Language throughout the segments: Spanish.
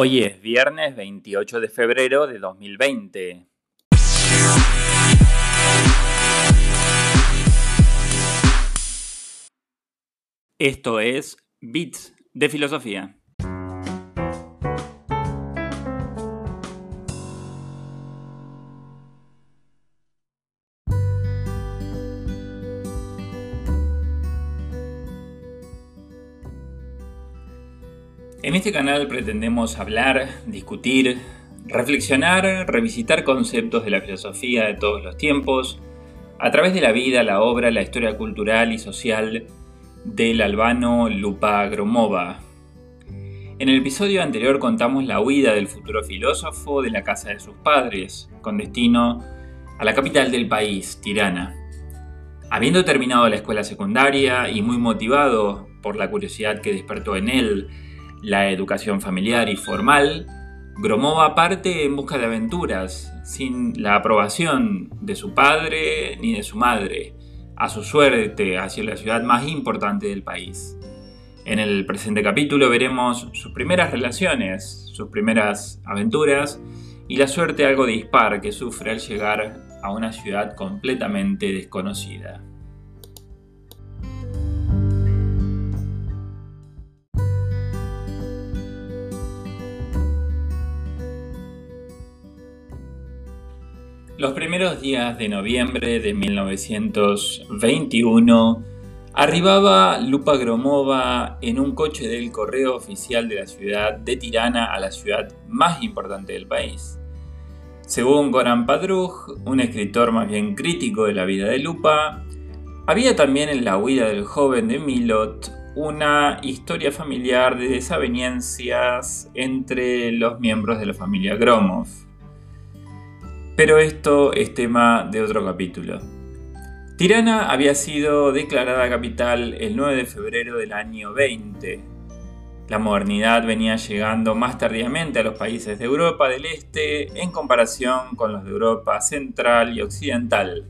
Hoy es viernes 28 de febrero de 2020. Esto es Bits de Filosofía. En este canal pretendemos hablar, discutir, reflexionar, revisitar conceptos de la filosofía de todos los tiempos, a través de la vida, la obra, la historia cultural y social del albano Lupa Gromova. En el episodio anterior contamos la huida del futuro filósofo de la casa de sus padres, con destino a la capital del país, Tirana. Habiendo terminado la escuela secundaria y muy motivado por la curiosidad que despertó en él la educación familiar y formal, Gromova parte en busca de aventuras, sin la aprobación de su padre ni de su madre, a su suerte hacia la ciudad más importante del país. En el presente capítulo veremos sus primeras relaciones, sus primeras aventuras y la suerte algo dispar que sufre al llegar a una ciudad completamente desconocida. Los primeros días de noviembre de 1921 arribaba Lupa Gromova en un coche del correo oficial de la ciudad de Tirana a la ciudad más importante del país. Según Goran Padruj, un escritor más bien crítico de la vida de Lupa, había también en la huida del joven de Milot una historia familiar de desavenencias entre los miembros de la familia Gromov. Pero esto es tema de otro capítulo. Tirana había sido declarada capital el 9 de febrero del año 20. La modernidad venía llegando más tardíamente a los países de Europa del Este en comparación con los de Europa Central y Occidental,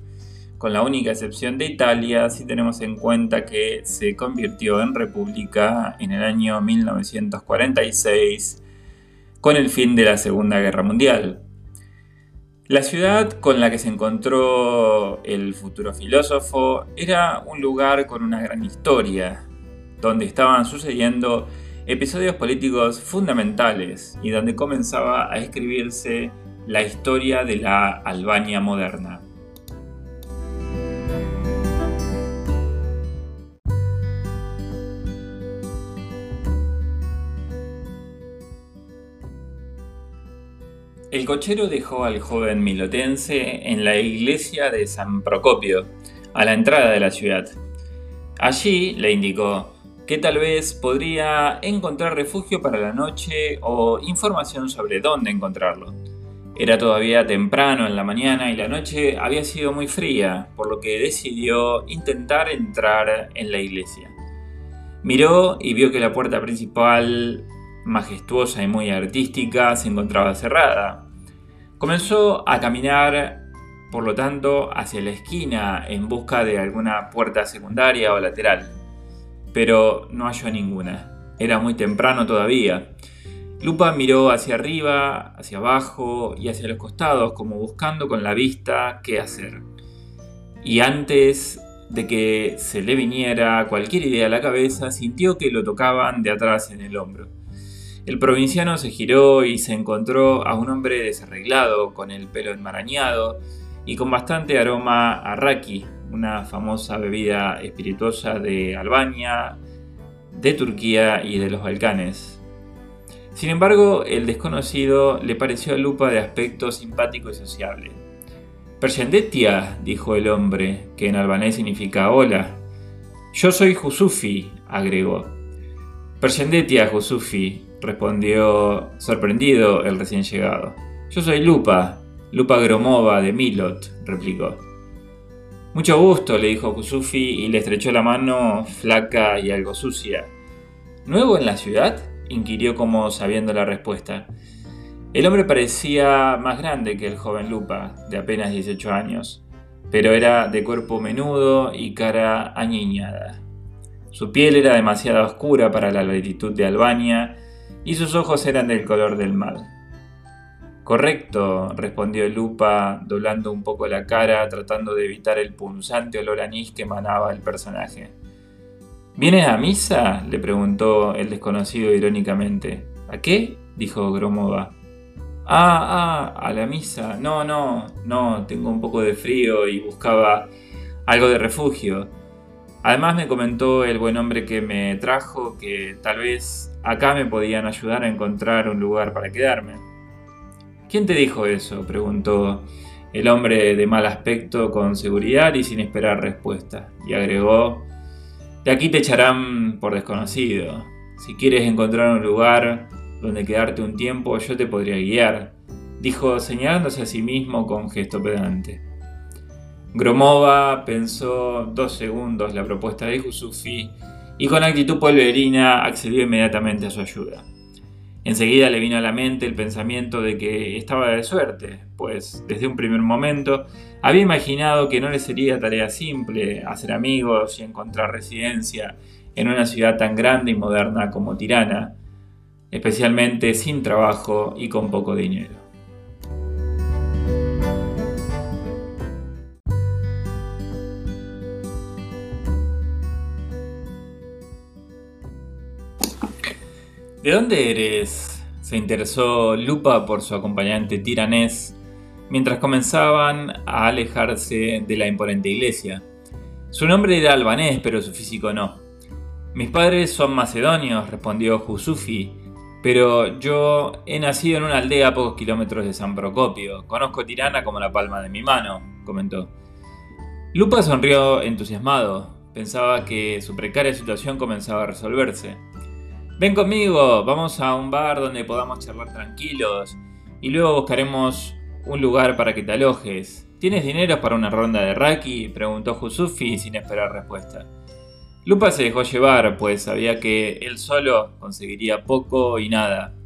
con la única excepción de Italia si tenemos en cuenta que se convirtió en república en el año 1946 con el fin de la Segunda Guerra Mundial. La ciudad con la que se encontró el futuro filósofo era un lugar con una gran historia, donde estaban sucediendo episodios políticos fundamentales y donde comenzaba a escribirse la historia de la Albania moderna. El cochero dejó al joven milotense en la iglesia de San Procopio, a la entrada de la ciudad. Allí le indicó que tal vez podría encontrar refugio para la noche o información sobre dónde encontrarlo. Era todavía temprano en la mañana y la noche había sido muy fría, por lo que decidió intentar entrar en la iglesia. Miró y vio que la puerta principal majestuosa y muy artística, se encontraba cerrada. Comenzó a caminar, por lo tanto, hacia la esquina en busca de alguna puerta secundaria o lateral, pero no halló ninguna. Era muy temprano todavía. Lupa miró hacia arriba, hacia abajo y hacia los costados, como buscando con la vista qué hacer. Y antes de que se le viniera cualquier idea a la cabeza, sintió que lo tocaban de atrás en el hombro. El provinciano se giró y se encontró a un hombre desarreglado, con el pelo enmarañado y con bastante aroma a raki, una famosa bebida espirituosa de Albania, de Turquía y de los Balcanes. Sin embargo, el desconocido le pareció a Lupa de aspecto simpático y sociable. Pershendetia, dijo el hombre, que en albanés significa hola. Yo soy Jusufi, agregó. Pershendetia, Jusufi, respondió sorprendido el recién llegado. Yo soy Lupa, Lupa Gromova de Milot, replicó. Mucho gusto, le dijo Kusufi y le estrechó la mano flaca y algo sucia. ¿Nuevo en la ciudad? inquirió como sabiendo la respuesta. El hombre parecía más grande que el joven Lupa, de apenas 18 años, pero era de cuerpo menudo y cara añiñada. Su piel era demasiado oscura para la latitud de Albania y sus ojos eran del color del mal. Correcto, respondió Lupa, doblando un poco la cara, tratando de evitar el punzante olor anís que emanaba el personaje. ¿Vienes a misa? le preguntó el desconocido irónicamente. ¿A qué? dijo Gromova. Ah, ah, a la misa. No, no, no, tengo un poco de frío y buscaba algo de refugio. Además me comentó el buen hombre que me trajo que tal vez acá me podían ayudar a encontrar un lugar para quedarme. ¿Quién te dijo eso? preguntó el hombre de mal aspecto con seguridad y sin esperar respuesta, y agregó, de aquí te echarán por desconocido. Si quieres encontrar un lugar donde quedarte un tiempo, yo te podría guiar, dijo señalándose a sí mismo con gesto pedante. Gromova pensó dos segundos la propuesta de Yusufi y con actitud polverina accedió inmediatamente a su ayuda. Enseguida le vino a la mente el pensamiento de que estaba de suerte, pues desde un primer momento había imaginado que no le sería tarea simple hacer amigos y encontrar residencia en una ciudad tan grande y moderna como Tirana, especialmente sin trabajo y con poco dinero. ¿De dónde eres? se interesó Lupa por su acompañante tiranés mientras comenzaban a alejarse de la imponente iglesia. Su nombre era albanés, pero su físico no. Mis padres son macedonios, respondió Jusufi, pero yo he nacido en una aldea a pocos kilómetros de San Procopio. Conozco Tirana como la palma de mi mano, comentó. Lupa sonrió entusiasmado. Pensaba que su precaria situación comenzaba a resolverse. Ven conmigo, vamos a un bar donde podamos charlar tranquilos y luego buscaremos un lugar para que te alojes. ¿Tienes dinero para una ronda de raki? preguntó Jusufi sin esperar respuesta. Lupa se dejó llevar, pues sabía que él solo conseguiría poco y nada.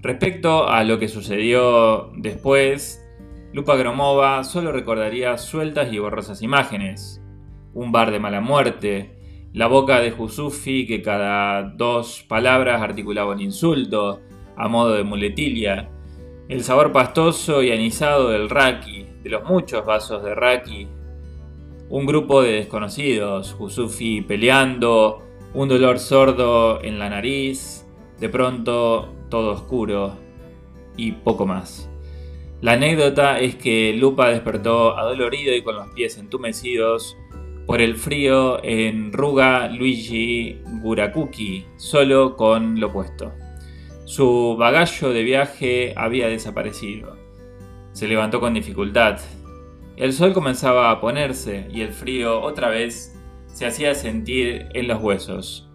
Respecto a lo que sucedió después, Lupa Gromova solo recordaría sueltas y borrosas imágenes. Un bar de mala muerte, la boca de Jusufi que cada dos palabras articulaba un insulto, a modo de muletilia, el sabor pastoso y anisado del raki, de los muchos vasos de raki un grupo de desconocidos, Jusufi peleando, un dolor sordo en la nariz, de pronto todo oscuro y poco más. La anécdota es que Lupa despertó adolorido y con los pies entumecidos por el frío en Ruga Luigi Gurakuki, solo con lo puesto. Su bagallo de viaje había desaparecido. Se levantó con dificultad, el sol comenzaba a ponerse y el frío otra vez se hacía sentir en los huesos.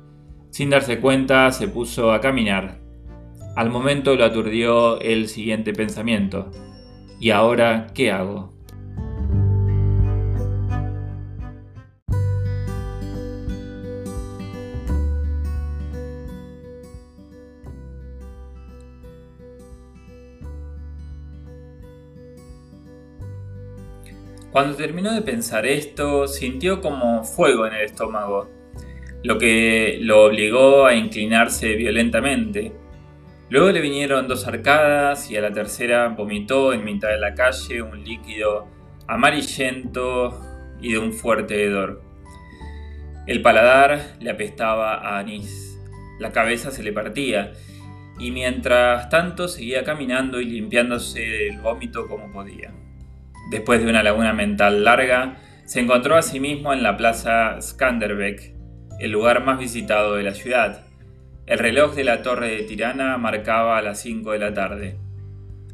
Sin darse cuenta se puso a caminar. Al momento lo aturdió el siguiente pensamiento. ¿Y ahora qué hago? Cuando terminó de pensar esto, sintió como fuego en el estómago, lo que lo obligó a inclinarse violentamente. Luego le vinieron dos arcadas y a la tercera vomitó en mitad de la calle un líquido amarillento y de un fuerte hedor. El paladar le apestaba a anís, la cabeza se le partía y mientras tanto seguía caminando y limpiándose el vómito como podía. Después de una laguna mental larga, se encontró a sí mismo en la plaza Skanderbeg, el lugar más visitado de la ciudad. El reloj de la torre de Tirana marcaba las 5 de la tarde.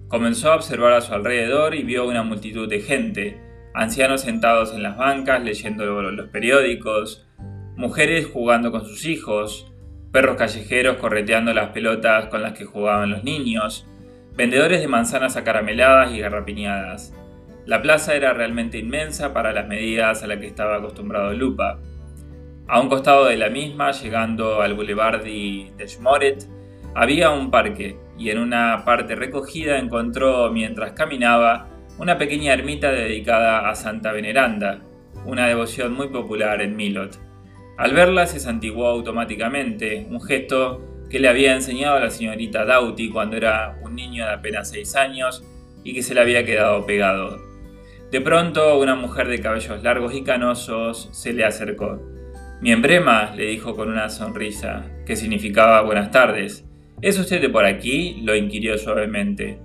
Comenzó a observar a su alrededor y vio una multitud de gente, ancianos sentados en las bancas leyendo los periódicos, mujeres jugando con sus hijos, perros callejeros correteando las pelotas con las que jugaban los niños, vendedores de manzanas acarameladas y garrapiñadas, la plaza era realmente inmensa para las medidas a las que estaba acostumbrado Lupa. A un costado de la misma, llegando al Boulevard de Schmoret, había un parque y en una parte recogida encontró, mientras caminaba, una pequeña ermita dedicada a Santa Veneranda, una devoción muy popular en Milot. Al verla se santiguó automáticamente, un gesto que le había enseñado la señorita Doughty cuando era un niño de apenas 6 años y que se le había quedado pegado. De pronto, una mujer de cabellos largos y canosos se le acercó. Mi embrema, le dijo con una sonrisa, que significaba buenas tardes. ¿Es usted de por aquí? lo inquirió suavemente.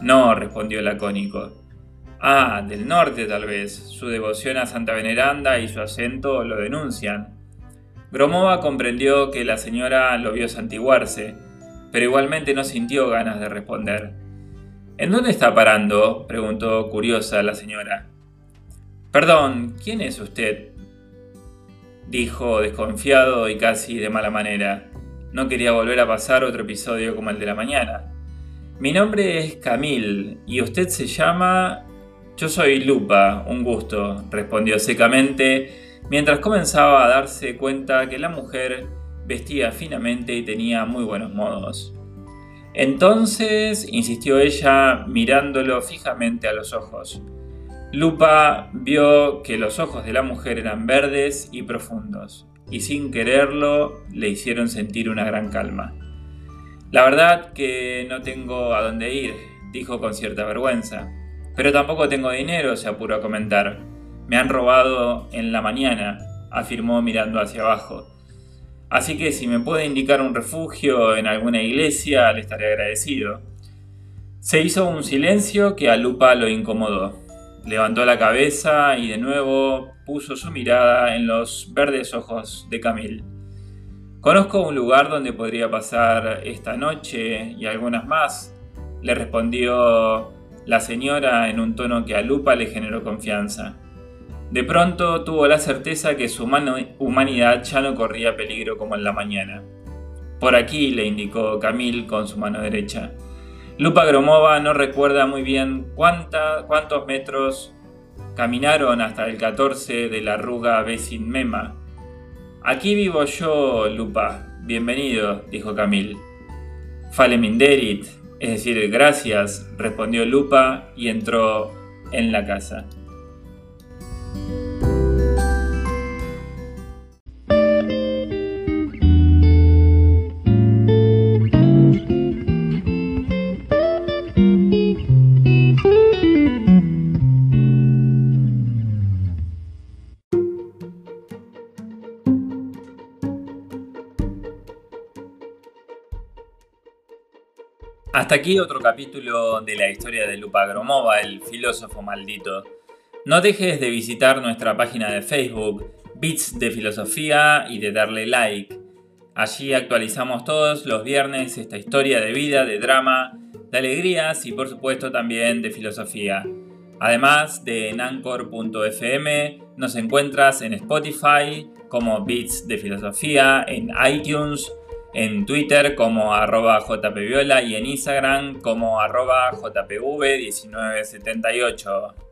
No, respondió el lacónico. Ah, del norte tal vez. Su devoción a Santa Veneranda y su acento lo denuncian. Gromova comprendió que la señora lo vio santiguarse, pero igualmente no sintió ganas de responder. ¿En dónde está parando? preguntó curiosa la señora. Perdón, ¿quién es usted? dijo desconfiado y casi de mala manera. No quería volver a pasar otro episodio como el de la mañana. Mi nombre es Camille y usted se llama... Yo soy Lupa, un gusto, respondió secamente mientras comenzaba a darse cuenta que la mujer vestía finamente y tenía muy buenos modos. Entonces, insistió ella mirándolo fijamente a los ojos. Lupa vio que los ojos de la mujer eran verdes y profundos, y sin quererlo le hicieron sentir una gran calma. La verdad que no tengo a dónde ir, dijo con cierta vergüenza, pero tampoco tengo dinero, se apuró a comentar. Me han robado en la mañana, afirmó mirando hacia abajo. Así que si me puede indicar un refugio en alguna iglesia, le estaré agradecido. Se hizo un silencio que a Lupa lo incomodó. Levantó la cabeza y de nuevo puso su mirada en los verdes ojos de Camille. Conozco un lugar donde podría pasar esta noche y algunas más, le respondió la señora en un tono que a Lupa le generó confianza. De pronto tuvo la certeza que su humanidad ya no corría peligro como en la mañana. Por aquí, le indicó Camille con su mano derecha. Lupa Gromova no recuerda muy bien cuántos metros caminaron hasta el 14 de la ruga Besin Mema. Aquí vivo yo, Lupa. Bienvenido, dijo Camil. Faleminderit, es decir, gracias, respondió Lupa y entró en la casa. Hasta aquí otro capítulo de la historia de Lupa Gromova, el filósofo maldito. No dejes de visitar nuestra página de Facebook, Bits de Filosofía, y de darle like. Allí actualizamos todos los viernes esta historia de vida, de drama, de alegrías y por supuesto también de filosofía. Además de en anchor.fm, nos encuentras en Spotify como Bits de Filosofía, en iTunes, en Twitter como arroba jpviola y en Instagram como arroba jpv1978.